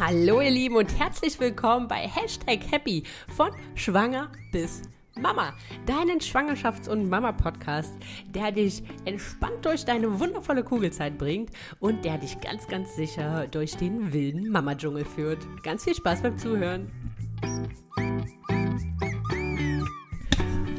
Hallo ihr Lieben und herzlich willkommen bei Hashtag Happy von Schwanger bis Mama, deinen Schwangerschafts- und Mama-Podcast, der dich entspannt durch deine wundervolle Kugelzeit bringt und der dich ganz, ganz sicher durch den wilden Mama-Dschungel führt. Ganz viel Spaß beim Zuhören.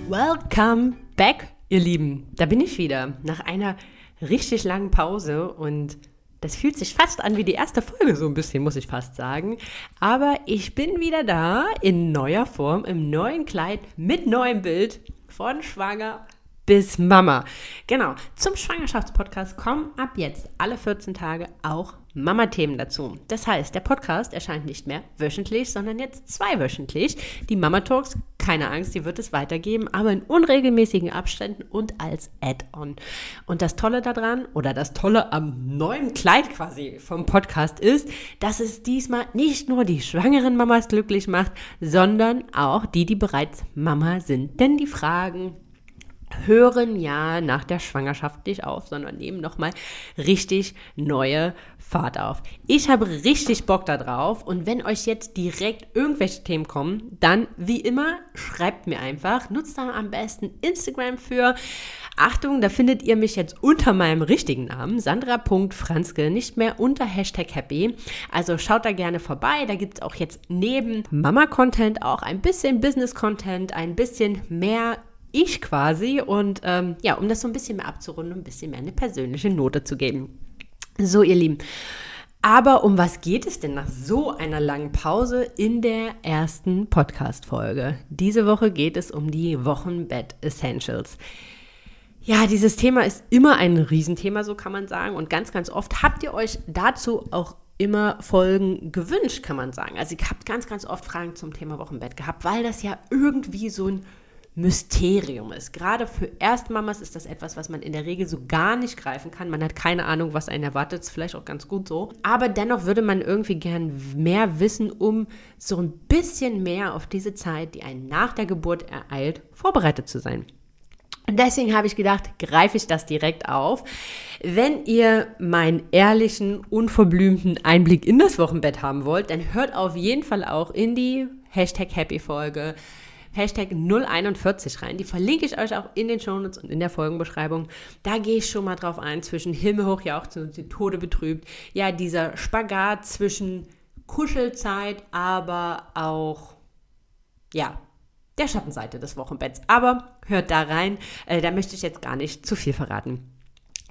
Welcome back, ihr Lieben. Da bin ich wieder nach einer richtig langen Pause und das fühlt sich fast an wie die erste Folge, so ein bisschen, muss ich fast sagen. Aber ich bin wieder da in neuer Form, im neuen Kleid, mit neuem Bild, von schwanger bis Mama. Genau, zum Schwangerschaftspodcast kommen ab jetzt alle 14 Tage auch Mama-Themen dazu. Das heißt, der Podcast erscheint nicht mehr wöchentlich, sondern jetzt zweiwöchentlich. Die Mama-Talks, keine Angst, die wird es weitergeben, aber in unregelmäßigen Abständen und als Add-on. Und das Tolle daran, oder das Tolle am neuen Kleid quasi vom Podcast ist, dass es diesmal nicht nur die schwangeren Mamas glücklich macht, sondern auch die, die bereits Mama sind. Denn die Fragen, hören ja nach der Schwangerschaft nicht auf, sondern nehmen nochmal richtig neue Fahrt auf. Ich habe richtig Bock darauf und wenn euch jetzt direkt irgendwelche Themen kommen, dann wie immer schreibt mir einfach. Nutzt da am besten Instagram für. Achtung, da findet ihr mich jetzt unter meinem richtigen Namen, Sandra.franzke, nicht mehr unter Hashtag Happy. Also schaut da gerne vorbei. Da gibt es auch jetzt neben Mama-Content auch ein bisschen Business-Content, ein bisschen mehr ich quasi. Und ähm, ja, um das so ein bisschen mehr abzurunden, ein bisschen mehr eine persönliche Note zu geben. So, ihr Lieben. Aber um was geht es denn nach so einer langen Pause in der ersten Podcast-Folge? Diese Woche geht es um die Wochenbett Essentials. Ja, dieses Thema ist immer ein Riesenthema, so kann man sagen. Und ganz, ganz oft habt ihr euch dazu auch immer Folgen gewünscht, kann man sagen. Also ihr habt ganz, ganz oft Fragen zum Thema Wochenbett gehabt, weil das ja irgendwie so ein Mysterium ist. Gerade für Erstmamas ist das etwas, was man in der Regel so gar nicht greifen kann. Man hat keine Ahnung, was einen erwartet. Ist vielleicht auch ganz gut so. Aber dennoch würde man irgendwie gern mehr wissen, um so ein bisschen mehr auf diese Zeit, die einen nach der Geburt ereilt, vorbereitet zu sein. Und deswegen habe ich gedacht, greife ich das direkt auf. Wenn ihr meinen ehrlichen, unverblümten Einblick in das Wochenbett haben wollt, dann hört auf jeden Fall auch in die Hashtag Happy Folge Hashtag 041 rein. Die verlinke ich euch auch in den Shownotes und in der Folgenbeschreibung. Da gehe ich schon mal drauf ein, zwischen Himmelhoch jauchzend und die Tode betrübt. Ja, dieser Spagat zwischen Kuschelzeit, aber auch, ja, der Schattenseite des Wochenbetts. Aber hört da rein, äh, da möchte ich jetzt gar nicht zu viel verraten.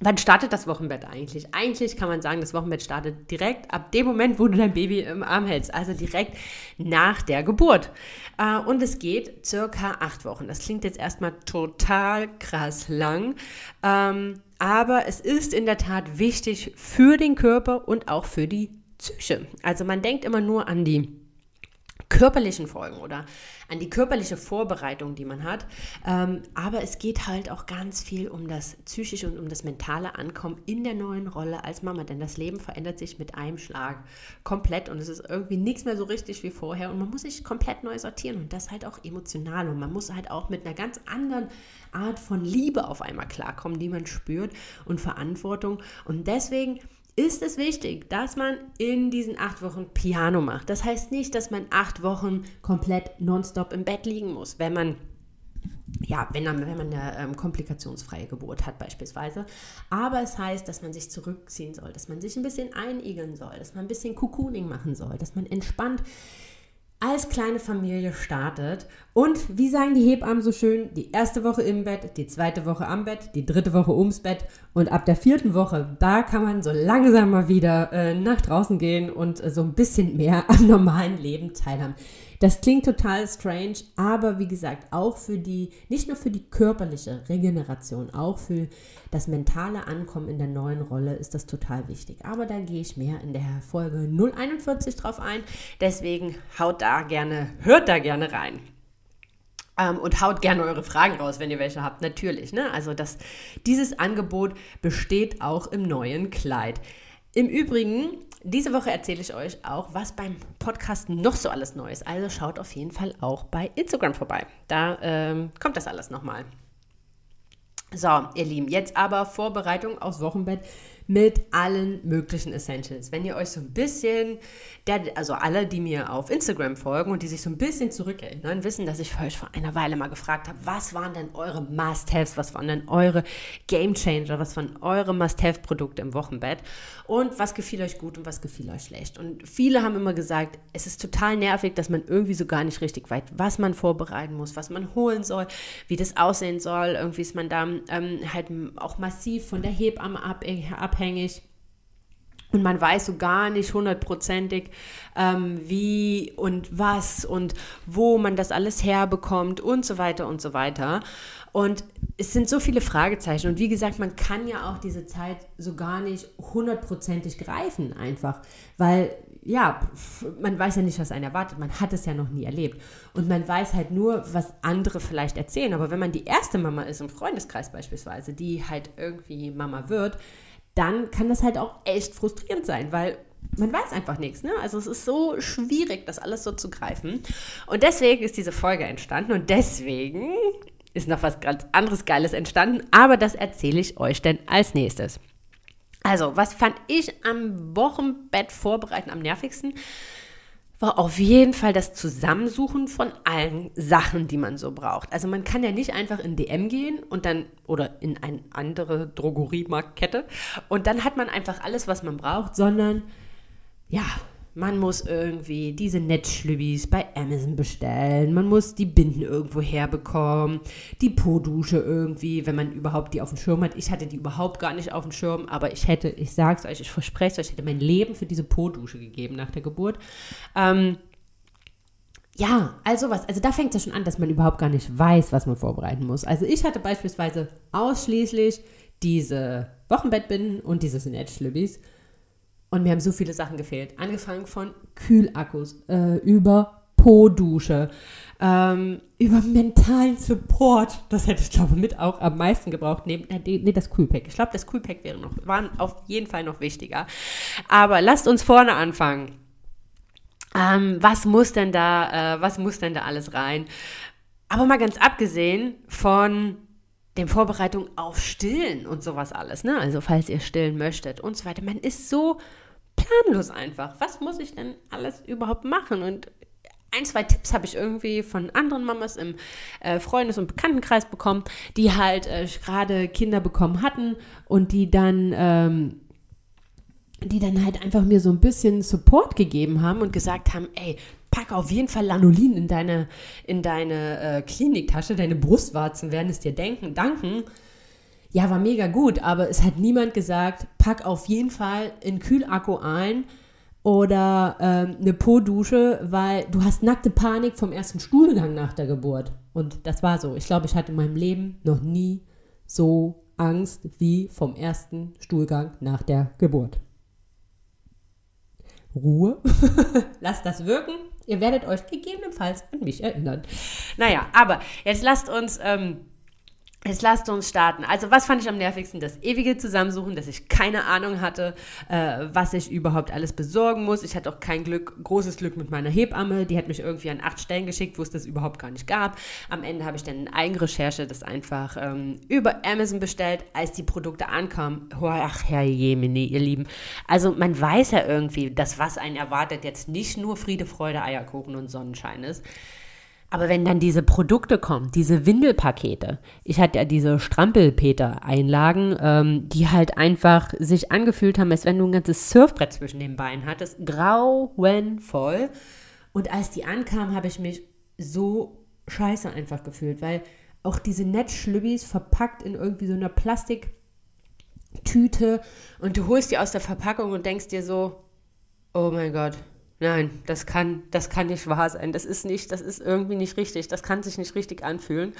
Wann startet das Wochenbett eigentlich? Eigentlich kann man sagen, das Wochenbett startet direkt ab dem Moment, wo du dein Baby im Arm hältst, also direkt nach der Geburt. Äh, und es geht circa acht Wochen. Das klingt jetzt erstmal total krass lang, ähm, aber es ist in der Tat wichtig für den Körper und auch für die Psyche. Also man denkt immer nur an die körperlichen Folgen oder an die körperliche Vorbereitung, die man hat. Ähm, aber es geht halt auch ganz viel um das psychische und um das mentale Ankommen in der neuen Rolle als Mama. Denn das Leben verändert sich mit einem Schlag komplett und es ist irgendwie nichts mehr so richtig wie vorher und man muss sich komplett neu sortieren und das halt auch emotional und man muss halt auch mit einer ganz anderen Art von Liebe auf einmal klarkommen, die man spürt und Verantwortung. Und deswegen ist es wichtig, dass man in diesen acht Wochen Piano macht. Das heißt nicht, dass man acht Wochen komplett nonstop im Bett liegen muss, wenn man ja, wenn, wenn man eine ähm, komplikationsfreie Geburt hat beispielsweise. Aber es heißt, dass man sich zurückziehen soll, dass man sich ein bisschen einigeln soll, dass man ein bisschen Cocooning machen soll, dass man entspannt als kleine Familie startet. Und wie sagen die Hebammen so schön, die erste Woche im Bett, die zweite Woche am Bett, die dritte Woche ums Bett und ab der vierten Woche, da kann man so langsam mal wieder äh, nach draußen gehen und äh, so ein bisschen mehr am normalen Leben teilhaben. Das klingt total strange, aber wie gesagt, auch für die, nicht nur für die körperliche Regeneration, auch für das mentale Ankommen in der neuen Rolle ist das total wichtig. Aber da gehe ich mehr in der Folge 041 drauf ein. Deswegen haut da gerne, hört da gerne rein. Ähm, und haut gerne eure Fragen raus, wenn ihr welche habt. Natürlich, ne? Also das, dieses Angebot besteht auch im neuen Kleid. Im Übrigen diese Woche erzähle ich euch auch, was beim Podcast noch so alles Neues. Also schaut auf jeden Fall auch bei Instagram vorbei. Da ähm, kommt das alles nochmal. So, ihr Lieben, jetzt aber Vorbereitung aufs Wochenbett mit allen möglichen Essentials. Wenn ihr euch so ein bisschen, also alle, die mir auf Instagram folgen und die sich so ein bisschen zurückerinnern, wissen, dass ich euch vor einer Weile mal gefragt habe, was waren denn eure Must-Haves, was waren denn eure Game Changer, was waren eure Must-Have-Produkte im Wochenbett und was gefiel euch gut und was gefiel euch schlecht. Und viele haben immer gesagt, es ist total nervig, dass man irgendwie so gar nicht richtig weiß, was man vorbereiten muss, was man holen soll, wie das aussehen soll. Irgendwie ist man da ähm, halt auch massiv von der Hebamme ab, abhängig. Und man weiß so gar nicht hundertprozentig, ähm, wie und was und wo man das alles herbekommt und so weiter und so weiter. Und es sind so viele Fragezeichen. Und wie gesagt, man kann ja auch diese Zeit so gar nicht hundertprozentig greifen, einfach. Weil ja, man weiß ja nicht, was einen erwartet. Man hat es ja noch nie erlebt. Und man weiß halt nur, was andere vielleicht erzählen. Aber wenn man die erste Mama ist im Freundeskreis beispielsweise, die halt irgendwie Mama wird, dann kann das halt auch echt frustrierend sein, weil man weiß einfach nichts. Ne? Also es ist so schwierig, das alles so zu greifen. Und deswegen ist diese Folge entstanden und deswegen ist noch was ganz anderes Geiles entstanden. Aber das erzähle ich euch denn als nächstes. Also, was fand ich am Wochenbett vorbereiten am nervigsten? War auf jeden Fall das Zusammensuchen von allen Sachen, die man so braucht. Also man kann ja nicht einfach in DM gehen und dann oder in eine andere Drogeriemarktkette und dann hat man einfach alles, was man braucht, sondern ja, man muss irgendwie diese Netzschlübbis bei Amazon bestellen. Man muss die Binden irgendwo herbekommen. Die Po-Dusche irgendwie, wenn man überhaupt die auf dem Schirm hat. Ich hatte die überhaupt gar nicht auf dem Schirm, aber ich hätte, ich sag's euch, ich verspreche es euch, ich hätte mein Leben für diese Po-Dusche gegeben nach der Geburt. Ähm, ja, also was. Also da fängt es ja schon an, dass man überhaupt gar nicht weiß, was man vorbereiten muss. Also ich hatte beispielsweise ausschließlich diese Wochenbettbinden und diese Netzschlübbis. Und mir haben so viele Sachen gefehlt. Angefangen von Kühlakkus, äh, über Po-Dusche, ähm, über mentalen Support. Das hätte ich, glaube ich, mit auch am meisten gebraucht. Nee, nee das Kühlpack. Ich glaube, das Kühlpack wäre noch, war auf jeden Fall noch wichtiger. Aber lasst uns vorne anfangen. Ähm, was muss denn da, äh, was muss denn da alles rein? Aber mal ganz abgesehen von den Vorbereitung auf Stillen und sowas alles, ne? Also falls ihr stillen möchtet und so weiter. Man ist so planlos einfach. Was muss ich denn alles überhaupt machen? Und ein, zwei Tipps habe ich irgendwie von anderen Mamas im äh, Freundes- und Bekanntenkreis bekommen, die halt äh, gerade Kinder bekommen hatten und die dann, ähm, die dann halt einfach mir so ein bisschen Support gegeben haben und gesagt haben, ey, pack auf jeden Fall Lanolin in deine, in deine äh, Kliniktasche, deine Brustwarzen werden es dir denken, danken ja, war mega gut, aber es hat niemand gesagt, pack auf jeden Fall einen Kühlakku ein oder ähm, eine Po-Dusche, weil du hast nackte Panik vom ersten Stuhlgang nach der Geburt. Und das war so. Ich glaube, ich hatte in meinem Leben noch nie so Angst wie vom ersten Stuhlgang nach der Geburt. Ruhe. lasst das wirken. Ihr werdet euch gegebenenfalls an mich erinnern. Naja, aber jetzt lasst uns ähm, Jetzt lasst uns starten. Also, was fand ich am nervigsten? Das ewige Zusammensuchen, dass ich keine Ahnung hatte, äh, was ich überhaupt alles besorgen muss. Ich hatte auch kein Glück, großes Glück mit meiner Hebamme. Die hat mich irgendwie an acht Stellen geschickt, wo es das überhaupt gar nicht gab. Am Ende habe ich dann in Eigenrecherche das einfach ähm, über Amazon bestellt, als die Produkte ankamen. Oh, ach, Herr Jemini, ihr Lieben. Also, man weiß ja irgendwie, dass was einen erwartet jetzt nicht nur Friede, Freude, Eierkuchen und Sonnenschein ist. Aber wenn dann diese Produkte kommen, diese Windelpakete, ich hatte ja diese Strampelpeter-Einlagen, ähm, die halt einfach sich angefühlt haben, als wenn du ein ganzes Surfbrett zwischen den Beinen hattest, grauenvoll. Und als die ankamen, habe ich mich so scheiße einfach gefühlt, weil auch diese Netzschlübbis verpackt in irgendwie so einer Plastiktüte und du holst die aus der Verpackung und denkst dir so, oh mein Gott, Nein, das kann, das kann nicht wahr sein. Das ist nicht, das ist irgendwie nicht richtig. Das kann sich nicht richtig anfühlen.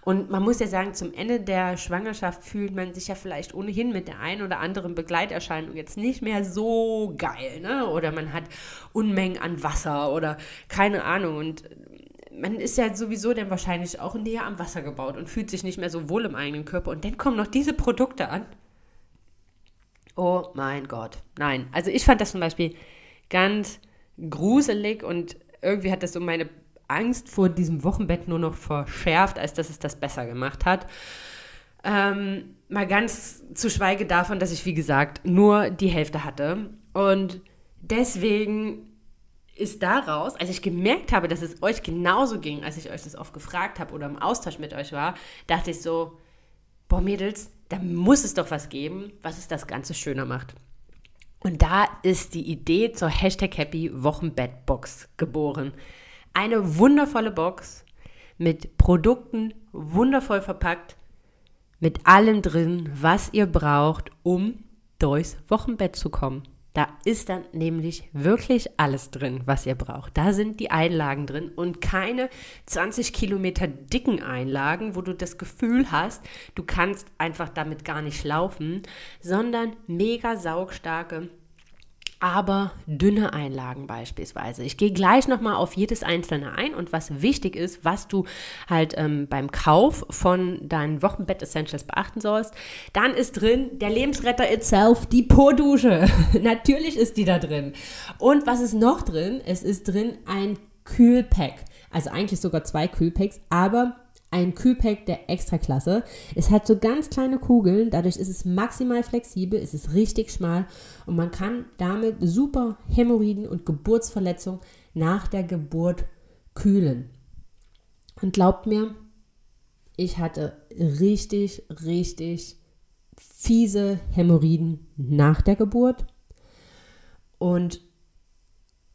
Und man muss ja sagen, zum Ende der Schwangerschaft fühlt man sich ja vielleicht ohnehin mit der einen oder anderen Begleiterscheinung jetzt nicht mehr so geil, ne? Oder man hat Unmengen an Wasser oder keine Ahnung. Und man ist ja sowieso dann wahrscheinlich auch näher am Wasser gebaut und fühlt sich nicht mehr so wohl im eigenen Körper. Und dann kommen noch diese Produkte an. Oh mein Gott. Nein. Also ich fand das zum Beispiel ganz gruselig und irgendwie hat das so meine Angst vor diesem Wochenbett nur noch verschärft, als dass es das besser gemacht hat. Ähm, mal ganz zu schweige davon, dass ich, wie gesagt, nur die Hälfte hatte. Und deswegen ist daraus, als ich gemerkt habe, dass es euch genauso ging, als ich euch das oft gefragt habe oder im Austausch mit euch war, dachte ich so, boah Mädels, da muss es doch was geben, was es das Ganze schöner macht. Und da ist die Idee zur Hashtag Happy Wochenbettbox geboren. Eine wundervolle Box mit Produkten wundervoll verpackt, mit allem drin, was ihr braucht, um durchs Wochenbett zu kommen. Da ist dann nämlich wirklich alles drin, was ihr braucht. Da sind die Einlagen drin und keine 20 Kilometer dicken Einlagen, wo du das Gefühl hast, du kannst einfach damit gar nicht laufen, sondern mega saugstarke aber dünne Einlagen beispielsweise. Ich gehe gleich nochmal auf jedes einzelne ein und was wichtig ist, was du halt ähm, beim Kauf von deinen Wochenbett Essentials beachten sollst. Dann ist drin der Lebensretter itself, die Po-Dusche. Natürlich ist die da drin. Und was ist noch drin? Es ist drin ein Kühlpack. Also eigentlich sogar zwei Kühlpacks, aber ein Kühlpack der Extraklasse. Es hat so ganz kleine Kugeln, dadurch ist es maximal flexibel, es ist richtig schmal und man kann damit super Hämorrhoiden und Geburtsverletzungen nach der Geburt kühlen. Und glaubt mir, ich hatte richtig, richtig fiese Hämorrhoiden nach der Geburt und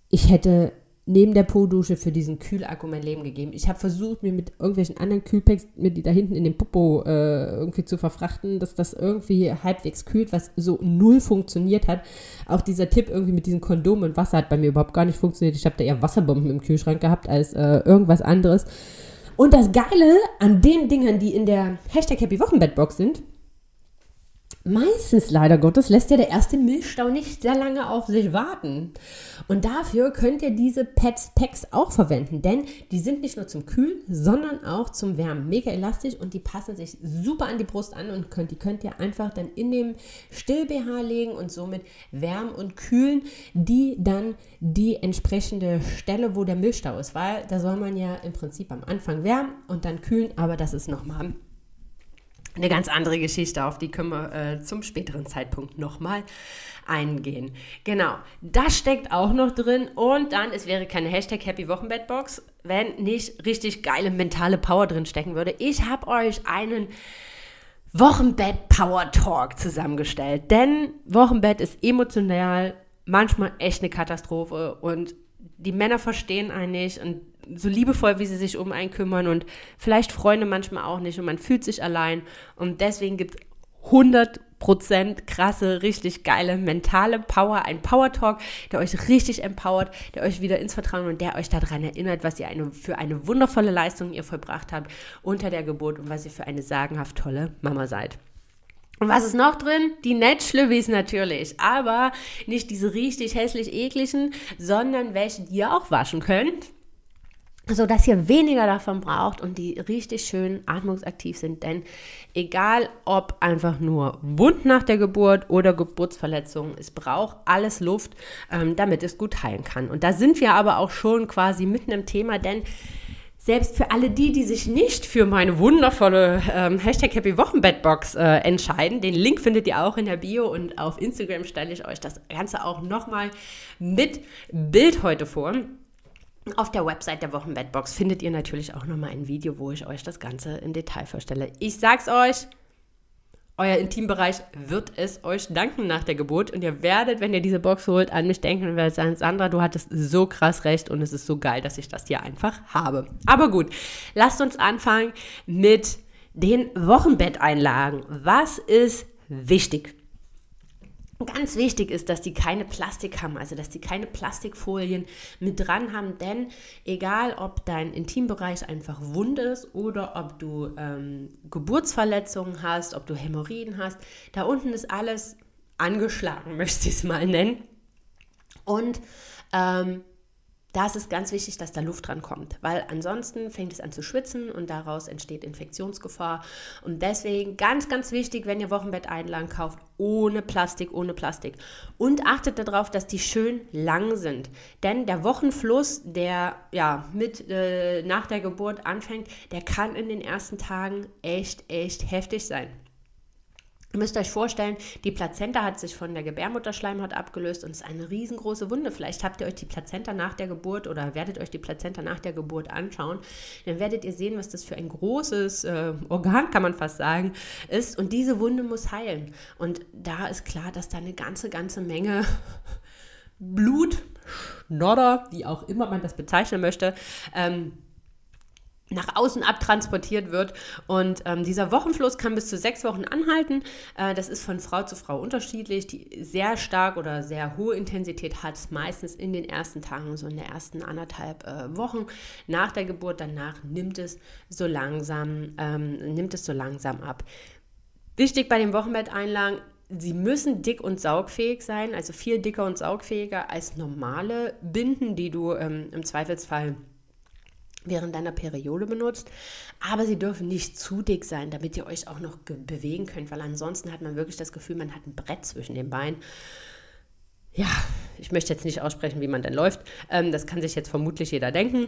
ich hätte neben der Po-Dusche für diesen Kühlakku mein Leben gegeben. Ich habe versucht, mir mit irgendwelchen anderen Kühlpacks, mir die da hinten in den Popo äh, irgendwie zu verfrachten, dass das irgendwie halbwegs kühlt, was so null funktioniert hat. Auch dieser Tipp irgendwie mit diesen Kondomen und Wasser hat bei mir überhaupt gar nicht funktioniert. Ich habe da eher Wasserbomben im Kühlschrank gehabt als äh, irgendwas anderes. Und das Geile an den Dingern, die in der Hashtag Happy Wochenbettbox sind, Meistens leider Gottes lässt ja der erste Milchstau nicht sehr lange auf sich warten. Und dafür könnt ihr diese Pets Packs auch verwenden, denn die sind nicht nur zum Kühlen, sondern auch zum Wärmen. Mega elastisch und die passen sich super an die Brust an und könnt, die könnt ihr einfach dann in dem Still-BH legen und somit wärmen und kühlen, die dann die entsprechende Stelle, wo der Milchstau ist, weil da soll man ja im Prinzip am Anfang wärmen und dann kühlen, aber das ist nochmal eine ganz andere Geschichte, auf die können wir äh, zum späteren Zeitpunkt nochmal eingehen. Genau, das steckt auch noch drin und dann, es wäre keine Hashtag Happy Wochenbettbox, wenn nicht richtig geile mentale Power drin stecken würde. Ich habe euch einen Wochenbett Power Talk zusammengestellt, denn Wochenbett ist emotional manchmal echt eine Katastrophe und die Männer verstehen einen nicht und so liebevoll, wie sie sich um einen kümmern und vielleicht Freunde manchmal auch nicht und man fühlt sich allein und deswegen gibt es 100% krasse, richtig geile mentale Power, ein Power Talk, der euch richtig empowert, der euch wieder ins Vertrauen und der euch daran erinnert, was ihr eine, für eine wundervolle Leistung ihr vollbracht habt unter der Geburt und was ihr für eine sagenhaft tolle Mama seid. Und was ist noch drin? Die Netzschlübbis natürlich. Aber nicht diese richtig hässlich ekligen, sondern welche, die ihr auch waschen könnt so dass ihr weniger davon braucht und die richtig schön atmungsaktiv sind. Denn egal ob einfach nur Wund nach der Geburt oder Geburtsverletzungen, es braucht alles Luft, ähm, damit es gut heilen kann. Und da sind wir aber auch schon quasi mitten im Thema, denn selbst für alle die, die sich nicht für meine wundervolle ähm, Hashtag Happy Wochenbettbox äh, entscheiden, den Link findet ihr auch in der Bio und auf Instagram stelle ich euch das Ganze auch nochmal mit Bild heute vor. Auf der Website der Wochenbettbox findet ihr natürlich auch nochmal ein Video, wo ich euch das Ganze in Detail vorstelle. Ich sag's euch, euer Intimbereich wird es euch danken nach der Geburt und ihr werdet, wenn ihr diese Box holt, an mich denken und werdet sagen, Sandra, du hattest so krass recht und es ist so geil, dass ich das hier einfach habe. Aber gut, lasst uns anfangen mit den Wochenbetteinlagen. Was ist wichtig? Ganz wichtig ist, dass die keine Plastik haben, also dass die keine Plastikfolien mit dran haben, denn egal ob dein Intimbereich einfach wund ist oder ob du ähm, Geburtsverletzungen hast, ob du Hämorrhoiden hast, da unten ist alles angeschlagen, möchte ich es mal nennen. Und ähm, da ist es ganz wichtig, dass da Luft dran kommt, weil ansonsten fängt es an zu schwitzen und daraus entsteht Infektionsgefahr. Und deswegen ganz, ganz wichtig, wenn ihr Wochenbetteinlagen kauft, ohne Plastik, ohne Plastik. Und achtet darauf, dass die schön lang sind. Denn der Wochenfluss, der ja mit äh, nach der Geburt anfängt, der kann in den ersten Tagen echt, echt heftig sein. Ihr müsst euch vorstellen, die Plazenta hat sich von der Gebärmutterschleimhaut abgelöst und ist eine riesengroße Wunde. Vielleicht habt ihr euch die Plazenta nach der Geburt oder werdet euch die Plazenta nach der Geburt anschauen. Dann werdet ihr sehen, was das für ein großes äh, Organ, kann man fast sagen, ist. Und diese Wunde muss heilen. Und da ist klar, dass da eine ganze, ganze Menge Blut, Schnodder, wie auch immer man das bezeichnen möchte, ähm, nach außen abtransportiert wird. Und ähm, dieser Wochenfluss kann bis zu sechs Wochen anhalten. Äh, das ist von Frau zu Frau unterschiedlich. Die sehr stark oder sehr hohe Intensität hat es meistens in den ersten Tagen, so in der ersten anderthalb äh, Wochen nach der Geburt. Danach nimmt es so langsam, ähm, nimmt es so langsam ab. Wichtig bei dem Wochenbetteinlagen, sie müssen dick und saugfähig sein, also viel dicker und saugfähiger als normale Binden, die du ähm, im Zweifelsfall während deiner Periode benutzt. Aber sie dürfen nicht zu dick sein, damit ihr euch auch noch bewegen könnt, weil ansonsten hat man wirklich das Gefühl, man hat ein Brett zwischen den Beinen. Ja, ich möchte jetzt nicht aussprechen, wie man denn läuft. Ähm, das kann sich jetzt vermutlich jeder denken.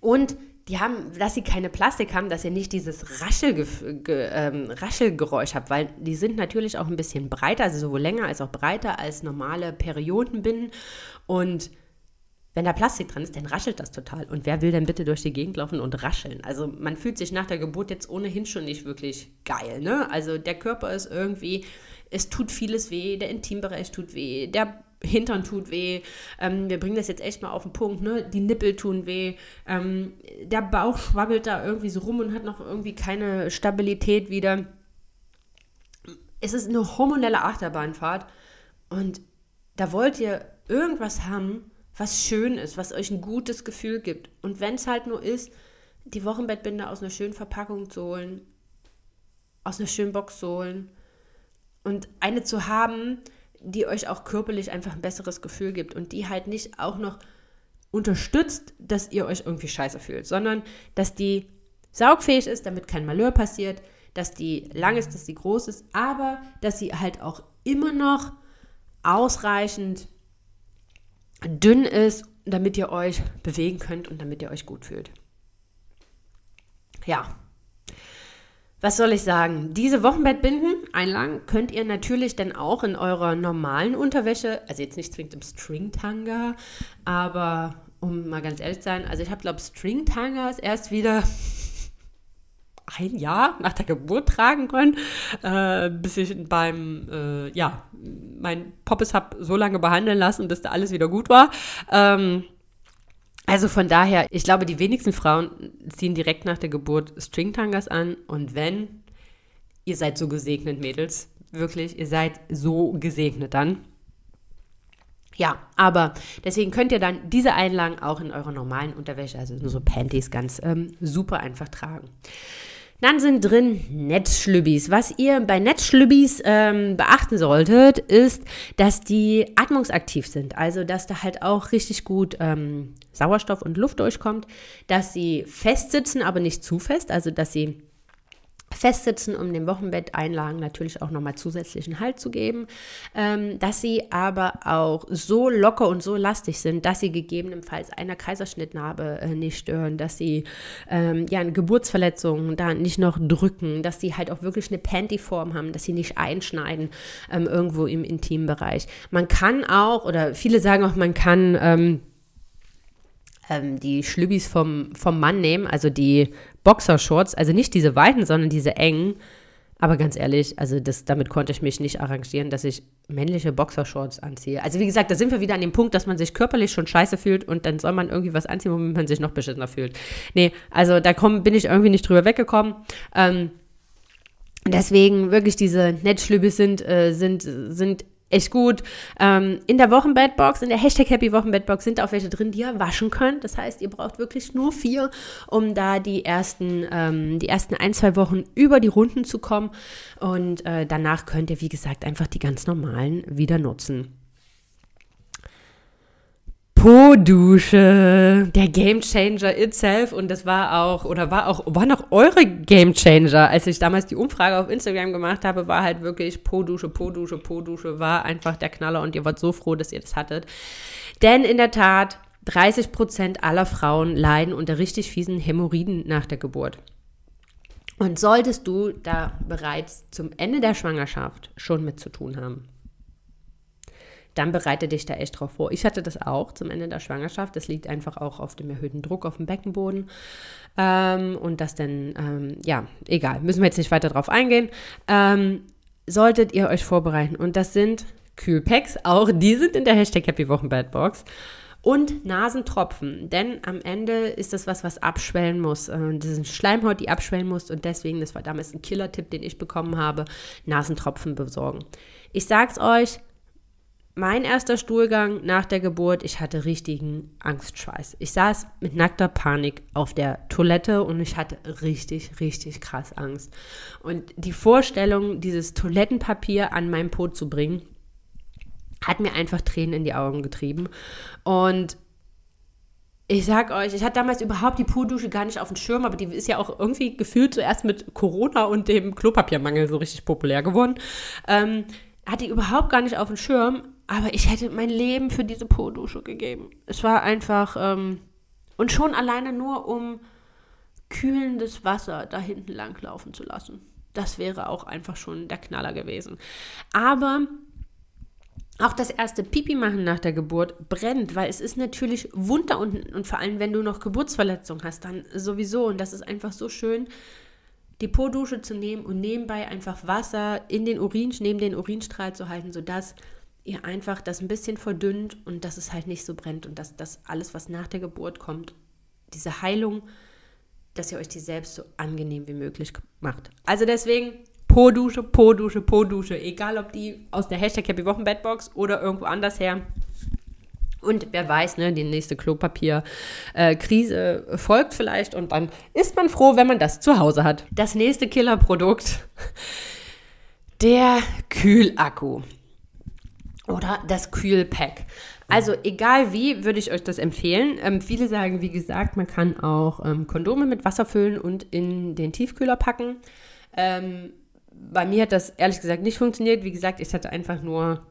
Und die haben, dass sie keine Plastik haben, dass ihr nicht dieses Raschel, ähm, Raschelgeräusch habt, weil die sind natürlich auch ein bisschen breiter, also sowohl länger als auch breiter als normale Periodenbinden. Und wenn da Plastik dran ist, dann raschelt das total. Und wer will denn bitte durch die Gegend laufen und rascheln? Also man fühlt sich nach der Geburt jetzt ohnehin schon nicht wirklich geil. Ne? Also der Körper ist irgendwie, es tut vieles weh, der Intimbereich tut weh, der Hintern tut weh. Ähm, wir bringen das jetzt echt mal auf den Punkt. Ne? Die Nippel tun weh. Ähm, der Bauch schwabbelt da irgendwie so rum und hat noch irgendwie keine Stabilität wieder. Es ist eine hormonelle Achterbahnfahrt. Und da wollt ihr irgendwas haben, was schön ist, was euch ein gutes Gefühl gibt. Und wenn es halt nur ist, die Wochenbettbinde aus einer schönen Verpackung zu holen, aus einer schönen Box zu holen und eine zu haben, die euch auch körperlich einfach ein besseres Gefühl gibt und die halt nicht auch noch unterstützt, dass ihr euch irgendwie scheiße fühlt, sondern dass die saugfähig ist, damit kein Malheur passiert, dass die lang ist, dass die groß ist, aber dass sie halt auch immer noch ausreichend dünn ist, damit ihr euch bewegen könnt und damit ihr euch gut fühlt. Ja. Was soll ich sagen? Diese Wochenbettbinden, Einlagen, könnt ihr natürlich dann auch in eurer normalen Unterwäsche, also jetzt nicht zwingend im Stringtanga, aber um mal ganz ehrlich zu sein, also ich habe, glaube Stringtangas erst wieder ein Jahr nach der Geburt tragen können, äh, bis ich beim, äh, ja, mein Poppes habe so lange behandeln lassen, bis da alles wieder gut war. Ähm, also von daher, ich glaube, die wenigsten Frauen ziehen direkt nach der Geburt Stringtangas an und wenn, ihr seid so gesegnet, Mädels, wirklich, ihr seid so gesegnet dann. Ja, aber deswegen könnt ihr dann diese Einlagen auch in eurer normalen Unterwäsche, also nur so Panties, ganz ähm, super einfach tragen. Dann sind drin Netzschlübbis. Was ihr bei Netzschlübbis ähm, beachten solltet, ist, dass die atmungsaktiv sind. Also, dass da halt auch richtig gut ähm, Sauerstoff und Luft durchkommt, dass sie festsitzen, aber nicht zu fest. Also, dass sie festsitzen, um den Wochenbetteinlagen natürlich auch nochmal zusätzlichen Halt zu geben, ähm, dass sie aber auch so locker und so lastig sind, dass sie gegebenenfalls einer Kaiserschnittnarbe äh, nicht stören, dass sie ähm, ja eine Geburtsverletzung da nicht noch drücken, dass sie halt auch wirklich eine Panty-Form haben, dass sie nicht einschneiden ähm, irgendwo im Intimbereich. Man kann auch, oder viele sagen auch, man kann ähm, ähm, die Schlübbis vom, vom Mann nehmen, also die Boxershorts, also nicht diese weiten, sondern diese engen. Aber ganz ehrlich, also das, damit konnte ich mich nicht arrangieren, dass ich männliche Boxershorts anziehe. Also wie gesagt, da sind wir wieder an dem Punkt, dass man sich körperlich schon scheiße fühlt und dann soll man irgendwie was anziehen, womit man sich noch beschissener fühlt. Nee, also da komm, bin ich irgendwie nicht drüber weggekommen. Ähm, deswegen wirklich diese Netzschlübbis sind, äh, sind, sind echt gut. Ähm, in der Wochenbettbox, in der Hashtag Happy Wochenbettbox sind auch welche drin, die ihr waschen könnt. Das heißt, ihr braucht wirklich nur vier, um da die ersten, ähm, die ersten ein, zwei Wochen über die Runden zu kommen. Und äh, danach könnt ihr, wie gesagt, einfach die ganz normalen wieder nutzen. Po-Dusche, der Gamechanger itself und das war auch oder war auch waren auch eure Gamechanger, als ich damals die Umfrage auf Instagram gemacht habe, war halt wirklich Po-Dusche, Po-Dusche, Po-Dusche war einfach der Knaller und ihr wart so froh, dass ihr das hattet. Denn in der Tat 30 Prozent aller Frauen leiden unter richtig fiesen Hämorrhoiden nach der Geburt. Und solltest du da bereits zum Ende der Schwangerschaft schon mit zu tun haben, dann bereite dich da echt drauf vor. Ich hatte das auch zum Ende der Schwangerschaft. Das liegt einfach auch auf dem erhöhten Druck auf dem Beckenboden. Ähm, und das dann, ähm, ja, egal, müssen wir jetzt nicht weiter drauf eingehen. Ähm, solltet ihr euch vorbereiten. Und das sind Kühlpacks, auch die sind in der Hashtag Happy Wochen. Und Nasentropfen, denn am Ende ist das was, was abschwellen muss. Äh, das ist eine Schleimhaut, die abschwellen muss und deswegen, das war damals ein Killer-Tipp, den ich bekommen habe, Nasentropfen besorgen. Ich sag's euch, mein erster Stuhlgang nach der Geburt, ich hatte richtigen Angstschweiß. Ich saß mit nackter Panik auf der Toilette und ich hatte richtig, richtig krass Angst. Und die Vorstellung, dieses Toilettenpapier an meinem Po zu bringen, hat mir einfach Tränen in die Augen getrieben. Und ich sag euch, ich hatte damals überhaupt die Po-Dusche gar nicht auf dem Schirm, aber die ist ja auch irgendwie gefühlt zuerst mit Corona und dem Klopapiermangel so richtig populär geworden. Ähm, hatte ich überhaupt gar nicht auf dem Schirm, aber ich hätte mein Leben für diese Po-Dusche gegeben. Es war einfach, ähm, und schon alleine nur, um kühlendes Wasser da hinten lang laufen zu lassen. Das wäre auch einfach schon der Knaller gewesen. Aber auch das erste Pipi machen nach der Geburt brennt, weil es ist natürlich wund da unten und vor allem, wenn du noch Geburtsverletzung hast, dann sowieso. Und das ist einfach so schön, die Po-Dusche zu nehmen und nebenbei einfach Wasser in den Urin, neben den Urinstrahl zu halten, sodass ihr einfach das ein bisschen verdünnt und dass es halt nicht so brennt und dass das alles, was nach der Geburt kommt, diese Heilung, dass ihr euch die selbst so angenehm wie möglich macht. Also deswegen Po-Dusche, Po-Dusche, Po-Dusche, egal ob die aus der Hashtag Happy Wochen Bedbox oder irgendwo anders her. Und wer weiß, ne, die nächste Klopapier-Krise äh, folgt vielleicht und dann ist man froh, wenn man das zu Hause hat. Das nächste Killerprodukt, der Kühlakku oder das Kühlpack. Also egal wie, würde ich euch das empfehlen. Ähm, viele sagen, wie gesagt, man kann auch ähm, Kondome mit Wasser füllen und in den Tiefkühler packen. Ähm, bei mir hat das ehrlich gesagt nicht funktioniert. Wie gesagt, ich hatte einfach nur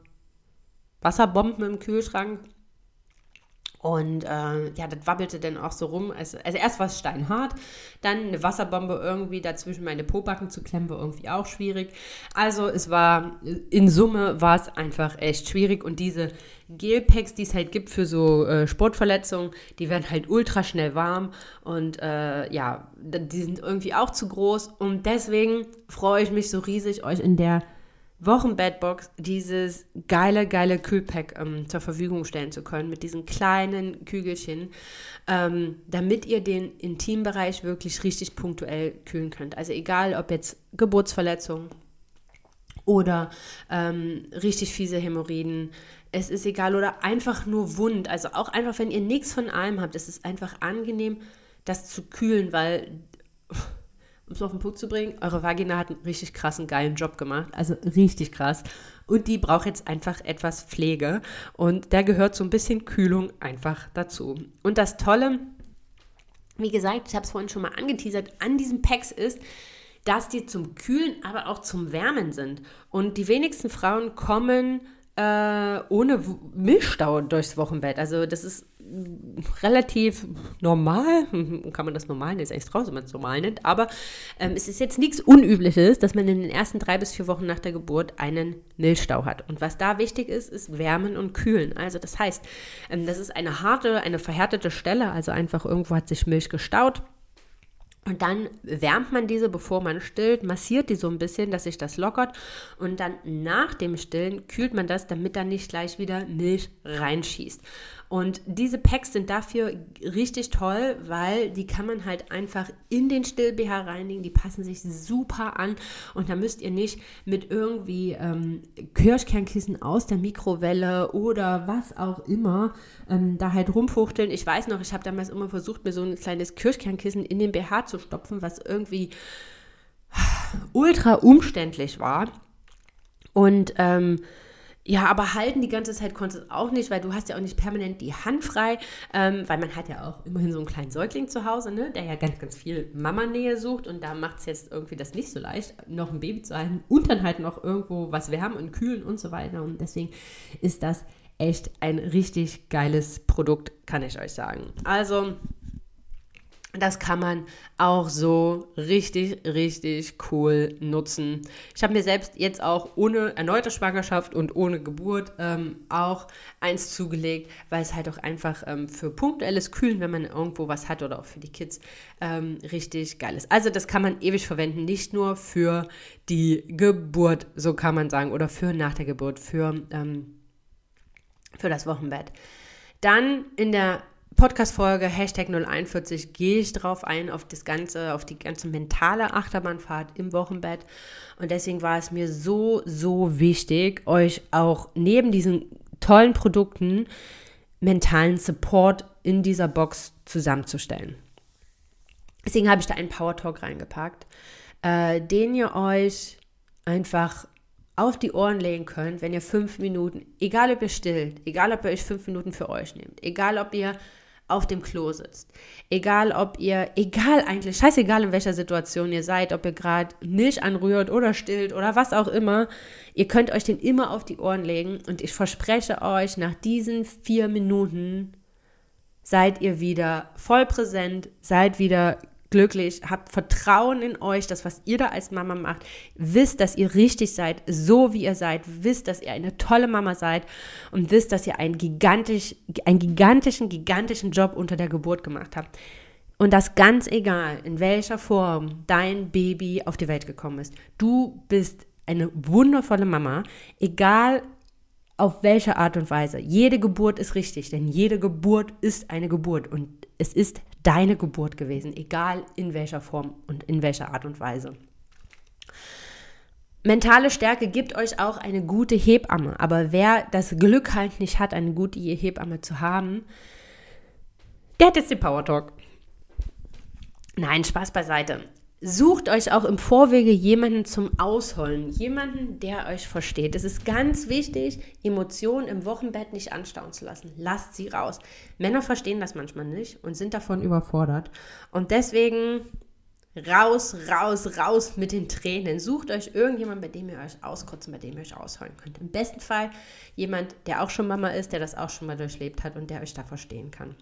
Wasserbomben im Kühlschrank und äh, ja, das wabbelte dann auch so rum. Also, also erst war es steinhart, dann eine Wasserbombe irgendwie dazwischen meine Pobacken zu klemmen, war irgendwie auch schwierig. Also es war, in Summe war es einfach echt schwierig. Und diese Gelpacks, die es halt gibt für so äh, Sportverletzungen, die werden halt ultra schnell warm. Und äh, ja, die sind irgendwie auch zu groß. Und deswegen freue ich mich so riesig, euch in der Wochenbettbox dieses geile, geile Kühlpack ähm, zur Verfügung stellen zu können mit diesen kleinen Kügelchen, ähm, damit ihr den Intimbereich wirklich richtig punktuell kühlen könnt. Also egal, ob jetzt Geburtsverletzung oder ähm, richtig fiese Hämorrhoiden, es ist egal oder einfach nur wund. Also auch einfach, wenn ihr nichts von allem habt, es ist einfach angenehm, das zu kühlen, weil um es auf den Punkt zu bringen, eure Vagina hat einen richtig krassen, geilen Job gemacht. Also richtig krass. Und die braucht jetzt einfach etwas Pflege. Und da gehört so ein bisschen Kühlung einfach dazu. Und das Tolle, wie gesagt, ich habe es vorhin schon mal angeteasert, an diesen Packs ist, dass die zum Kühlen, aber auch zum Wärmen sind. Und die wenigsten Frauen kommen äh, ohne Milchstau durchs Wochenbett. Also das ist relativ normal, kann man das normal nennen, ist eigentlich raus, wenn man es normal nennt, aber ähm, es ist jetzt nichts Unübliches, dass man in den ersten drei bis vier Wochen nach der Geburt einen Milchstau hat. Und was da wichtig ist, ist Wärmen und Kühlen. Also das heißt, ähm, das ist eine harte, eine verhärtete Stelle, also einfach irgendwo hat sich Milch gestaut und dann wärmt man diese, bevor man stillt, massiert die so ein bisschen, dass sich das lockert. Und dann nach dem Stillen kühlt man das, damit da nicht gleich wieder Milch reinschießt. Und diese Packs sind dafür richtig toll, weil die kann man halt einfach in den Still-BH reinigen. Die passen sich super an. Und da müsst ihr nicht mit irgendwie ähm, Kirschkernkissen aus der Mikrowelle oder was auch immer ähm, da halt rumfuchteln. Ich weiß noch, ich habe damals immer versucht, mir so ein kleines Kirschkernkissen in den BH zu stopfen, was irgendwie ultra umständlich war. Und ähm, ja, aber halten die ganze Zeit konntest du auch nicht, weil du hast ja auch nicht permanent die Hand frei, ähm, weil man hat ja auch immerhin so einen kleinen Säugling zu Hause, ne, der ja ganz, ganz viel Mama-Nähe sucht und da macht es jetzt irgendwie das nicht so leicht, noch ein Baby zu halten und dann halt noch irgendwo was wärmen und kühlen und so weiter. Und deswegen ist das echt ein richtig geiles Produkt, kann ich euch sagen. Also das kann man auch so richtig, richtig cool nutzen. Ich habe mir selbst jetzt auch ohne erneute Schwangerschaft und ohne Geburt ähm, auch eins zugelegt, weil es halt auch einfach ähm, für punktuelles Kühlen, wenn man irgendwo was hat oder auch für die Kids, ähm, richtig geil ist. Also das kann man ewig verwenden, nicht nur für die Geburt, so kann man sagen, oder für nach der Geburt, für, ähm, für das Wochenbett. Dann in der Podcast-Folge Hashtag 041 gehe ich drauf ein, auf das ganze, auf die ganze mentale Achterbahnfahrt im Wochenbett. Und deswegen war es mir so, so wichtig, euch auch neben diesen tollen Produkten mentalen Support in dieser Box zusammenzustellen. Deswegen habe ich da einen Power Talk reingepackt, äh, den ihr euch einfach auf die Ohren legen könnt, wenn ihr fünf Minuten, egal ob ihr stillt, egal ob ihr euch fünf Minuten für euch nehmt, egal ob ihr auf dem Klo sitzt. Egal ob ihr, egal eigentlich, scheißegal in welcher Situation ihr seid, ob ihr gerade Milch anrührt oder stillt oder was auch immer, ihr könnt euch den immer auf die Ohren legen und ich verspreche euch, nach diesen vier Minuten seid ihr wieder voll präsent, seid wieder glücklich, habt Vertrauen in euch, das, was ihr da als Mama macht. Wisst, dass ihr richtig seid, so wie ihr seid. Wisst, dass ihr eine tolle Mama seid und wisst, dass ihr einen, gigantisch, einen gigantischen, gigantischen Job unter der Geburt gemacht habt. Und das ganz egal, in welcher Form dein Baby auf die Welt gekommen ist. Du bist eine wundervolle Mama, egal auf welche Art und Weise. Jede Geburt ist richtig, denn jede Geburt ist eine Geburt und es ist deine Geburt gewesen, egal in welcher Form und in welcher Art und Weise. Mentale Stärke gibt euch auch eine gute Hebamme, aber wer das Glück halt nicht hat, eine gute Hebamme zu haben, der hat jetzt den Power Talk. Nein, Spaß beiseite. Sucht euch auch im Vorwege jemanden zum Ausholen, jemanden, der euch versteht. Es ist ganz wichtig, Emotionen im Wochenbett nicht anstauen zu lassen. Lasst sie raus. Männer verstehen das manchmal nicht und sind davon überfordert. Und deswegen raus, raus, raus mit den Tränen. Sucht euch irgendjemanden, bei dem ihr euch auskotzen, bei dem ihr euch ausholen könnt. Im besten Fall jemand, der auch schon Mama ist, der das auch schon mal durchlebt hat und der euch da verstehen kann.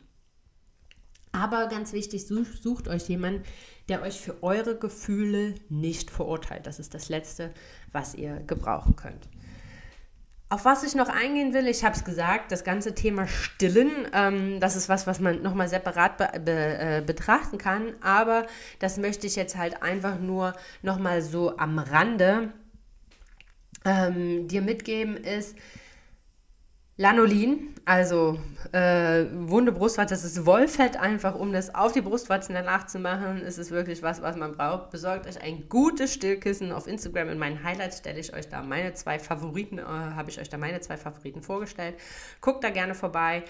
Aber ganz wichtig, sucht, sucht euch jemanden, der euch für eure Gefühle nicht verurteilt. Das ist das Letzte, was ihr gebrauchen könnt. Auf was ich noch eingehen will, ich habe es gesagt, das ganze Thema Stillen, ähm, das ist was, was man nochmal separat be be äh, betrachten kann, aber das möchte ich jetzt halt einfach nur nochmal so am Rande ähm, dir mitgeben, ist, Lanolin, also äh, wunde Brustwarze, das ist Wollfett einfach, um das auf die Brustwarzen danach zu machen, ist es wirklich was, was man braucht. Besorgt euch ein gutes Stillkissen. Auf Instagram in meinen Highlights stelle ich euch da meine zwei Favoriten, äh, habe ich euch da meine zwei Favoriten vorgestellt. Guckt da gerne vorbei.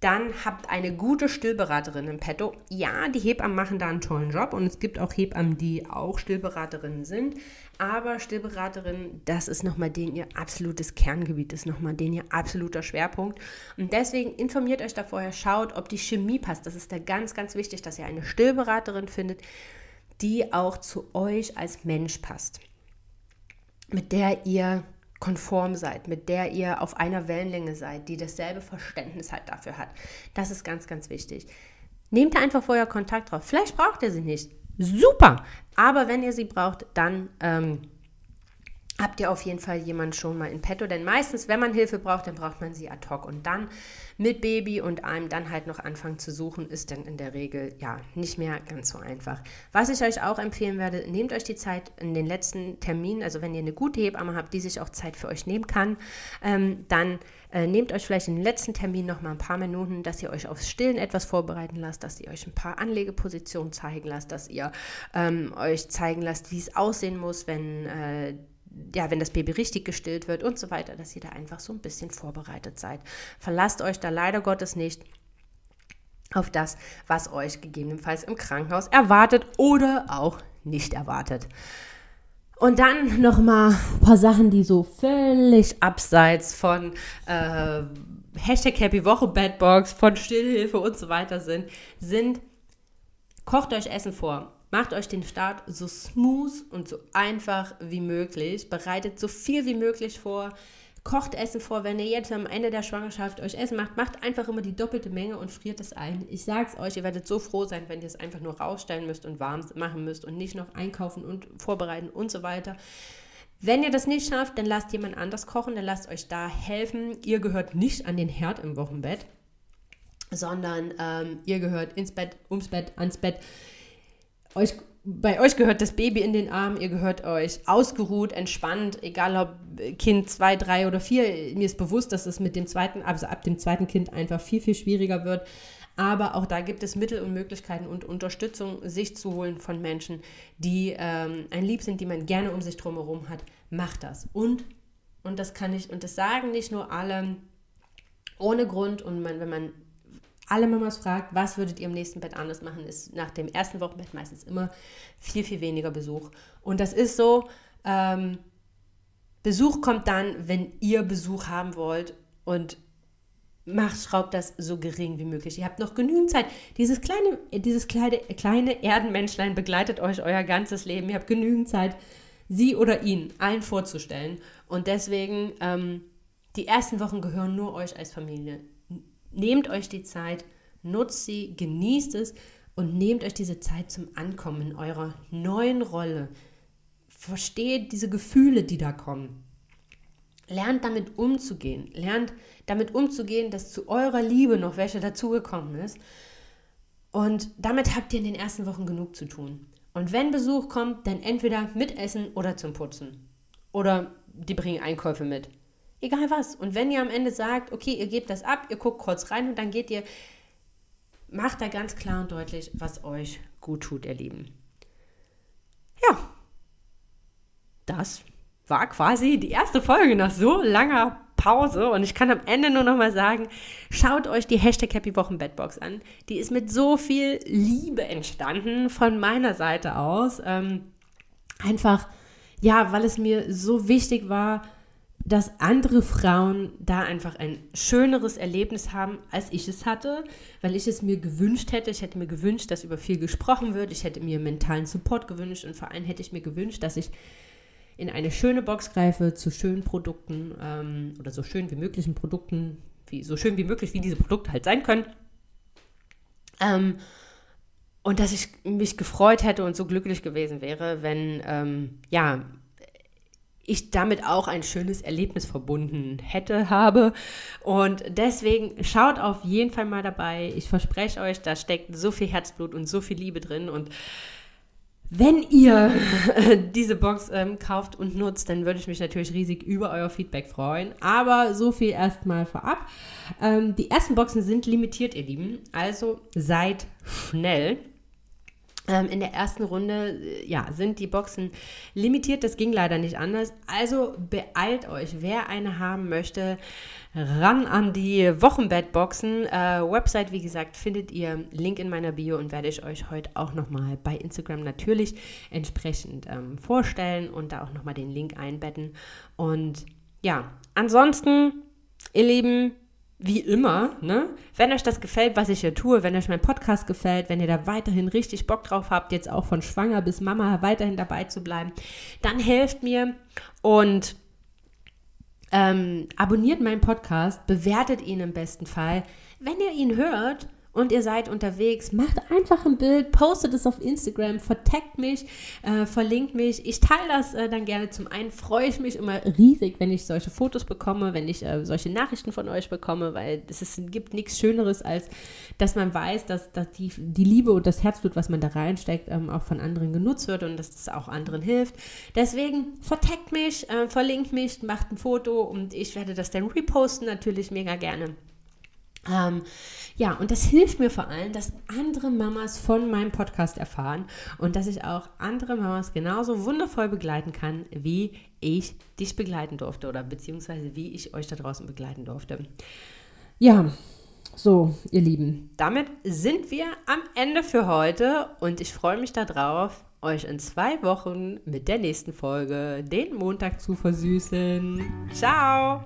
Dann habt eine gute Stillberaterin im Petto. Ja, die Hebammen machen da einen tollen Job und es gibt auch Hebammen, die auch Stillberaterinnen sind. Aber Stillberaterin, das ist nochmal den ihr absolutes Kerngebiet, ist nochmal den ihr absoluter Schwerpunkt. Und deswegen informiert euch da vorher, schaut, ob die Chemie passt. Das ist da ganz, ganz wichtig, dass ihr eine Stillberaterin findet, die auch zu euch als Mensch passt. Mit der ihr konform seid, mit der ihr auf einer Wellenlänge seid, die dasselbe Verständnis halt dafür hat. Das ist ganz, ganz wichtig. Nehmt da einfach vorher Kontakt drauf. Vielleicht braucht ihr sie nicht. Super. Aber wenn ihr sie braucht, dann ähm, habt ihr auf jeden Fall jemanden schon mal in petto. Denn meistens, wenn man Hilfe braucht, dann braucht man sie ad hoc. Und dann mit Baby und einem dann halt noch anfangen zu suchen, ist dann in der Regel ja nicht mehr ganz so einfach. Was ich euch auch empfehlen werde, nehmt euch die Zeit in den letzten Terminen, also wenn ihr eine gute Hebamme habt, die sich auch Zeit für euch nehmen kann, ähm, dann äh, nehmt euch vielleicht in den letzten Termin noch mal ein paar Minuten, dass ihr euch aufs Stillen etwas vorbereiten lasst, dass ihr euch ein paar Anlegepositionen zeigen lasst, dass ihr ähm, euch zeigen lasst, wie es aussehen muss, wenn äh, ja, wenn das Baby richtig gestillt wird und so weiter, dass ihr da einfach so ein bisschen vorbereitet seid. Verlasst euch da leider Gottes nicht auf das, was euch gegebenenfalls im Krankenhaus erwartet oder auch nicht erwartet. Und dann noch mal ein paar Sachen, die so völlig abseits von äh, Hashtag Happy Woche Badbox, von Stillhilfe und so weiter sind, sind, kocht euch Essen vor. Macht euch den Start so smooth und so einfach wie möglich. Bereitet so viel wie möglich vor. kocht Essen vor, wenn ihr jetzt am Ende der Schwangerschaft euch Essen macht, macht einfach immer die doppelte Menge und friert es ein. Ich sag's euch, ihr werdet so froh sein, wenn ihr es einfach nur rausstellen müsst und warm machen müsst und nicht noch einkaufen und vorbereiten und so weiter. Wenn ihr das nicht schafft, dann lasst jemand anders kochen, dann lasst euch da helfen. Ihr gehört nicht an den Herd im Wochenbett, sondern ähm, ihr gehört ins Bett, ums Bett, ans Bett. Euch, bei euch gehört das Baby in den Arm, ihr gehört euch ausgeruht, entspannt, egal ob Kind zwei, drei oder vier. Mir ist bewusst, dass es mit dem zweiten, also ab dem zweiten Kind einfach viel, viel schwieriger wird. Aber auch da gibt es Mittel und Möglichkeiten und Unterstützung, sich zu holen von Menschen, die ähm, ein Lieb sind, die man gerne um sich drumherum hat. Macht das. Und, und das kann ich, und das sagen nicht nur alle ohne Grund. Und man, wenn man alle Mamas fragt, was würdet ihr im nächsten Bett anders machen, ist nach dem ersten Wochenbett meistens immer viel, viel weniger Besuch. Und das ist so, ähm, Besuch kommt dann, wenn ihr Besuch haben wollt und macht, schraubt das so gering wie möglich. Ihr habt noch genügend Zeit. Dieses kleine, dieses kleine, kleine Erdenmenschlein begleitet euch euer ganzes Leben. Ihr habt genügend Zeit, sie oder ihn allen vorzustellen. Und deswegen, ähm, die ersten Wochen gehören nur euch als Familie. Nehmt euch die Zeit, nutzt sie, genießt es und nehmt euch diese Zeit zum Ankommen in eurer neuen Rolle. Versteht diese Gefühle, die da kommen. Lernt damit umzugehen. Lernt damit umzugehen, dass zu eurer Liebe noch welche dazugekommen ist. Und damit habt ihr in den ersten Wochen genug zu tun. Und wenn Besuch kommt, dann entweder mit Essen oder zum Putzen. Oder die bringen Einkäufe mit. Egal was. Und wenn ihr am Ende sagt, okay, ihr gebt das ab, ihr guckt kurz rein und dann geht ihr, macht da ganz klar und deutlich, was euch gut tut, ihr Lieben. Ja, das war quasi die erste Folge nach so langer Pause und ich kann am Ende nur noch mal sagen, schaut euch die Hashtag Happy Wochen Bedbox an. Die ist mit so viel Liebe entstanden von meiner Seite aus. Ähm, einfach, ja, weil es mir so wichtig war, dass andere Frauen da einfach ein schöneres Erlebnis haben, als ich es hatte, weil ich es mir gewünscht hätte. Ich hätte mir gewünscht, dass über viel gesprochen wird. Ich hätte mir mentalen Support gewünscht und vor allem hätte ich mir gewünscht, dass ich in eine schöne Box greife zu schönen Produkten ähm, oder so schön wie möglichen Produkten, wie, so schön wie möglich, wie diese Produkte halt sein können. Ähm, und dass ich mich gefreut hätte und so glücklich gewesen wäre, wenn, ähm, ja, ich damit auch ein schönes Erlebnis verbunden hätte, habe. Und deswegen schaut auf jeden Fall mal dabei. Ich verspreche euch, da steckt so viel Herzblut und so viel Liebe drin und wenn ihr diese Box ähm, kauft und nutzt, dann würde ich mich natürlich riesig über euer Feedback freuen. Aber so viel erstmal vorab. Ähm, die ersten Boxen sind limitiert, ihr Lieben. Also seid schnell. Ähm, in der ersten Runde äh, ja, sind die Boxen limitiert. Das ging leider nicht anders. Also beeilt euch, wer eine haben möchte ran an die Wochenbettboxen. Äh, Website, wie gesagt, findet ihr Link in meiner Bio und werde ich euch heute auch nochmal bei Instagram natürlich entsprechend ähm, vorstellen und da auch nochmal den Link einbetten. Und ja, ansonsten, ihr Lieben, wie immer, ne? Wenn euch das gefällt, was ich hier tue, wenn euch mein Podcast gefällt, wenn ihr da weiterhin richtig Bock drauf habt, jetzt auch von schwanger bis Mama weiterhin dabei zu bleiben, dann helft mir und ähm, abonniert meinen Podcast, bewertet ihn im besten Fall. Wenn ihr ihn hört, und ihr seid unterwegs, macht einfach ein Bild, postet es auf Instagram, verteckt mich, äh, verlinkt mich. Ich teile das äh, dann gerne. Zum einen freue ich mich immer riesig, wenn ich solche Fotos bekomme, wenn ich äh, solche Nachrichten von euch bekomme, weil es ist, gibt nichts Schöneres, als dass man weiß, dass, dass die, die Liebe und das Herzblut, was man da reinsteckt, ähm, auch von anderen genutzt wird und dass das auch anderen hilft. Deswegen verteckt mich, äh, verlinkt mich, macht ein Foto und ich werde das dann reposten, natürlich mega gerne. Ähm, ja, und das hilft mir vor allem, dass andere Mamas von meinem Podcast erfahren und dass ich auch andere Mamas genauso wundervoll begleiten kann, wie ich dich begleiten durfte oder beziehungsweise wie ich euch da draußen begleiten durfte. Ja, so, ihr Lieben, damit sind wir am Ende für heute und ich freue mich darauf, euch in zwei Wochen mit der nächsten Folge den Montag zu versüßen. Ciao!